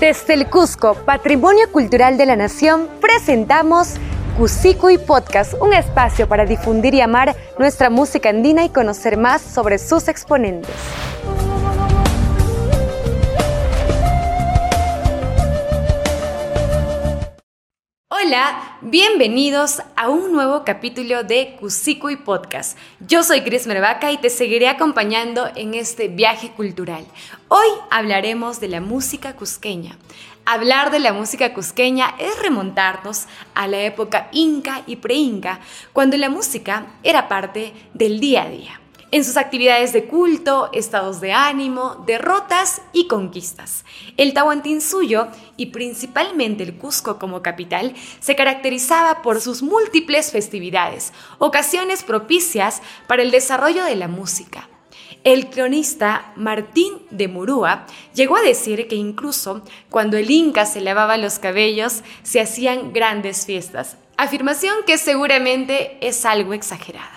Desde el Cusco, Patrimonio Cultural de la Nación, presentamos y Podcast, un espacio para difundir y amar nuestra música andina y conocer más sobre sus exponentes. Hola, bienvenidos a un nuevo capítulo de y Podcast. Yo soy Cris Mervaca y te seguiré acompañando en este viaje cultural. Hoy hablaremos de la música cusqueña. Hablar de la música cusqueña es remontarnos a la época inca y pre-inca, cuando la música era parte del día a día en sus actividades de culto, estados de ánimo, derrotas y conquistas. El Tahuantinsuyo y principalmente el Cusco como capital se caracterizaba por sus múltiples festividades, ocasiones propicias para el desarrollo de la música. El cronista Martín de Murúa llegó a decir que incluso cuando el Inca se lavaba los cabellos se hacían grandes fiestas, afirmación que seguramente es algo exagerada.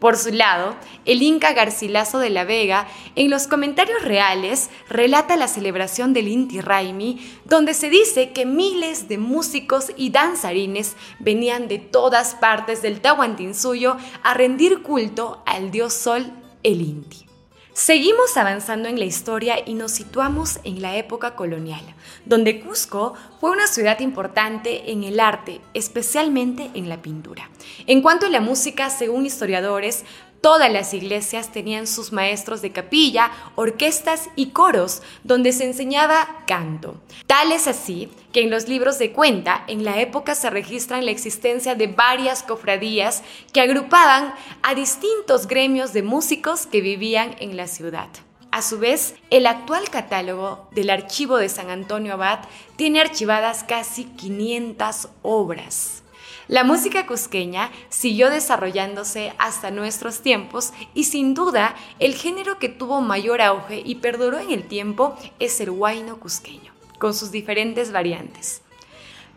Por su lado, el Inca Garcilaso de la Vega, en los comentarios reales, relata la celebración del Inti Raimi, donde se dice que miles de músicos y danzarines venían de todas partes del Tahuantinsuyo a rendir culto al dios Sol, el Inti. Seguimos avanzando en la historia y nos situamos en la época colonial, donde Cusco fue una ciudad importante en el arte, especialmente en la pintura. En cuanto a la música, según historiadores, Todas las iglesias tenían sus maestros de capilla, orquestas y coros donde se enseñaba canto. Tal es así que en los libros de cuenta en la época se registran la existencia de varias cofradías que agrupaban a distintos gremios de músicos que vivían en la ciudad. A su vez, el actual catálogo del Archivo de San Antonio Abad tiene archivadas casi 500 obras. La música cusqueña siguió desarrollándose hasta nuestros tiempos y sin duda el género que tuvo mayor auge y perduró en el tiempo es el huayno cusqueño, con sus diferentes variantes.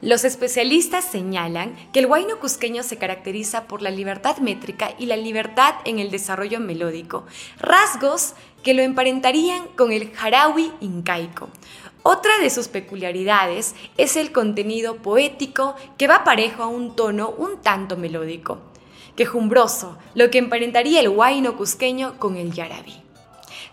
Los especialistas señalan que el huayno cusqueño se caracteriza por la libertad métrica y la libertad en el desarrollo melódico, rasgos que lo emparentarían con el jarawi incaico, otra de sus peculiaridades es el contenido poético que va parejo a un tono un tanto melódico, quejumbroso, lo que emparentaría el huayno cusqueño con el yarabí.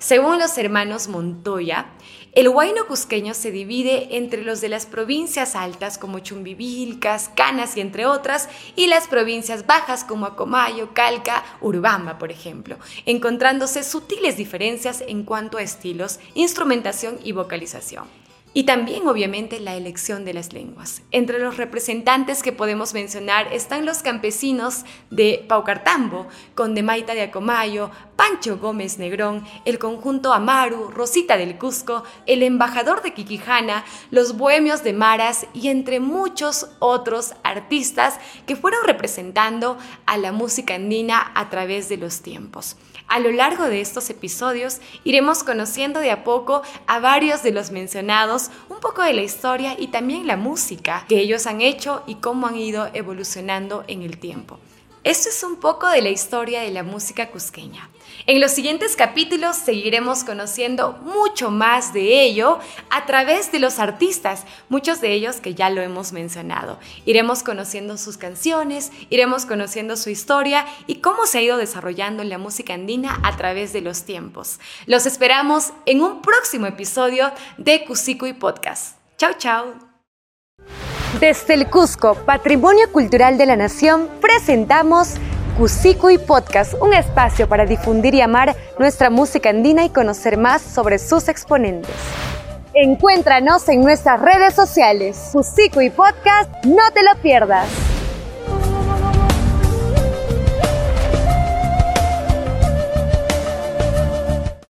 Según los hermanos Montoya, el huayno cusqueño se divide entre los de las provincias altas como Chumbivilcas, Canas y entre otras, y las provincias bajas como Acomayo, Calca, Urbamba, por ejemplo, encontrándose sutiles diferencias en cuanto a estilos, instrumentación y vocalización. Y también, obviamente, la elección de las lenguas. Entre los representantes que podemos mencionar están los campesinos de Paucartambo, Condemaita de Acomayo, Pancho Gómez Negrón, el conjunto Amaru, Rosita del Cusco, el embajador de Quiquijana, los bohemios de Maras y entre muchos otros artistas que fueron representando a la música andina a través de los tiempos. A lo largo de estos episodios iremos conociendo de a poco a varios de los mencionados, un poco de la historia y también la música que ellos han hecho y cómo han ido evolucionando en el tiempo. Esto es un poco de la historia de la música cusqueña. En los siguientes capítulos seguiremos conociendo mucho más de ello a través de los artistas, muchos de ellos que ya lo hemos mencionado. Iremos conociendo sus canciones, iremos conociendo su historia y cómo se ha ido desarrollando la música andina a través de los tiempos. Los esperamos en un próximo episodio de Cusico y Podcast. Chao, chao. Desde el Cusco, Patrimonio Cultural de la Nación, presentamos y Podcast, un espacio para difundir y amar nuestra música andina y conocer más sobre sus exponentes. Encuéntranos en nuestras redes sociales. y Podcast, no te lo pierdas.